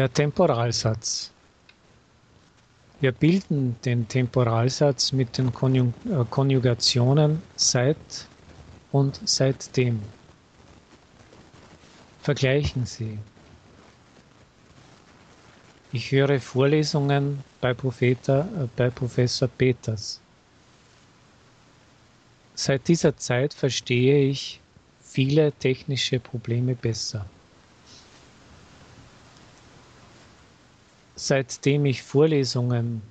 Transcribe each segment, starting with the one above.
Der Temporalsatz. Wir bilden den Temporalsatz mit den Konjug äh, Konjugationen seit und seitdem. Vergleichen Sie. Ich höre Vorlesungen bei, Profeta, äh, bei Professor Peters. Seit dieser Zeit verstehe ich viele technische Probleme besser. Seitdem ich Vorlesungen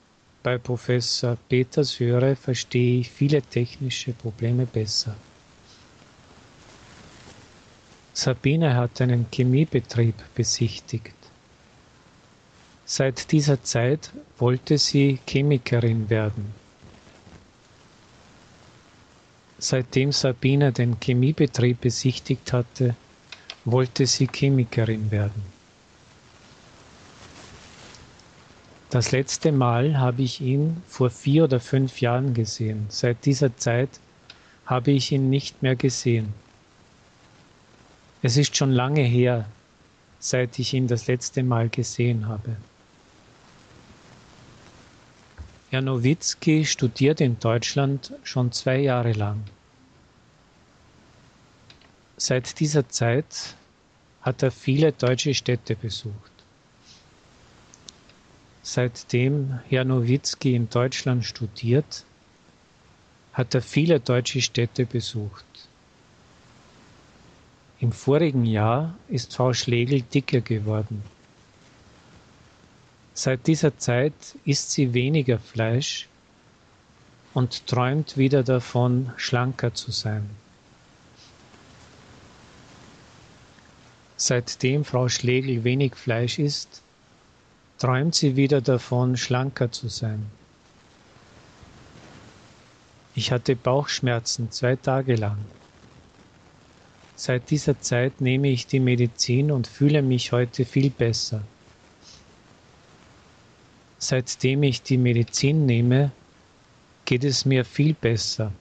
bei Professor Peters höre, verstehe ich viele technische Probleme besser. Sabine hat einen Chemiebetrieb besichtigt. Seit dieser Zeit wollte sie Chemikerin werden. Seitdem Sabine den Chemiebetrieb besichtigt hatte, wollte sie Chemikerin werden. Das letzte Mal habe ich ihn vor vier oder fünf Jahren gesehen. Seit dieser Zeit habe ich ihn nicht mehr gesehen. Es ist schon lange her, seit ich ihn das letzte Mal gesehen habe. Herr Nowitzki studiert in Deutschland schon zwei Jahre lang. Seit dieser Zeit hat er viele deutsche Städte besucht. Seitdem Herr Nowitzki in Deutschland studiert, hat er viele deutsche Städte besucht. Im vorigen Jahr ist Frau Schlegel dicker geworden. Seit dieser Zeit isst sie weniger Fleisch und träumt wieder davon, schlanker zu sein. Seitdem Frau Schlegel wenig Fleisch isst, träumt sie wieder davon, schlanker zu sein. Ich hatte Bauchschmerzen zwei Tage lang. Seit dieser Zeit nehme ich die Medizin und fühle mich heute viel besser. Seitdem ich die Medizin nehme, geht es mir viel besser.